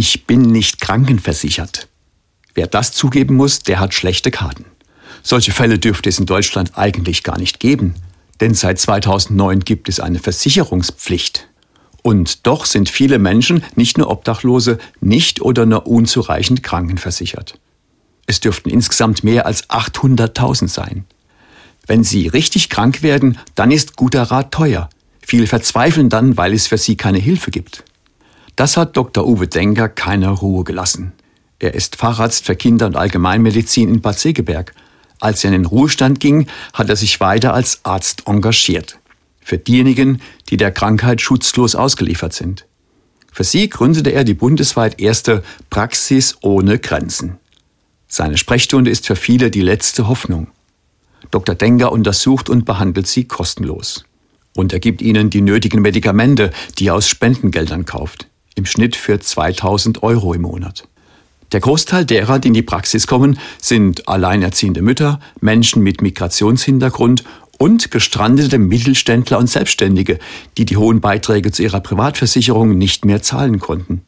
Ich bin nicht krankenversichert. Wer das zugeben muss, der hat schlechte Karten. Solche Fälle dürfte es in Deutschland eigentlich gar nicht geben, denn seit 2009 gibt es eine Versicherungspflicht. Und doch sind viele Menschen, nicht nur Obdachlose, nicht oder nur unzureichend krankenversichert. Es dürften insgesamt mehr als 800.000 sein. Wenn Sie richtig krank werden, dann ist guter Rat teuer. Viele verzweifeln dann, weil es für sie keine Hilfe gibt. Das hat Dr. Uwe Denker keiner Ruhe gelassen. Er ist Facharzt für Kinder- und Allgemeinmedizin in Bad Segeberg. Als er in den Ruhestand ging, hat er sich weiter als Arzt engagiert. Für diejenigen, die der Krankheit schutzlos ausgeliefert sind. Für sie gründete er die bundesweit erste Praxis ohne Grenzen. Seine Sprechstunde ist für viele die letzte Hoffnung. Dr. Denger untersucht und behandelt sie kostenlos. Und er gibt ihnen die nötigen Medikamente, die er aus Spendengeldern kauft. Im Schnitt für 2000 Euro im Monat. Der Großteil derer, die in die Praxis kommen, sind alleinerziehende Mütter, Menschen mit Migrationshintergrund und gestrandete Mittelständler und Selbstständige, die die hohen Beiträge zu ihrer Privatversicherung nicht mehr zahlen konnten.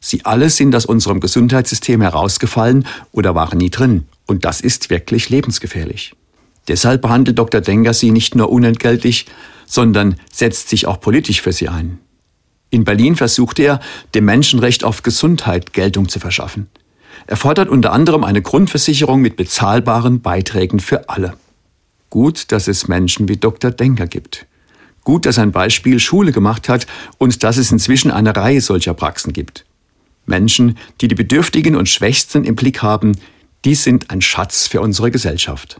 Sie alle sind aus unserem Gesundheitssystem herausgefallen oder waren nie drin. Und das ist wirklich lebensgefährlich. Deshalb behandelt Dr. Denger sie nicht nur unentgeltlich, sondern setzt sich auch politisch für sie ein. In Berlin versucht er, dem Menschenrecht auf Gesundheit Geltung zu verschaffen. Er fordert unter anderem eine Grundversicherung mit bezahlbaren Beiträgen für alle. Gut, dass es Menschen wie Dr. Denker gibt. Gut, dass ein Beispiel Schule gemacht hat und dass es inzwischen eine Reihe solcher Praxen gibt. Menschen, die die Bedürftigen und Schwächsten im Blick haben, die sind ein Schatz für unsere Gesellschaft.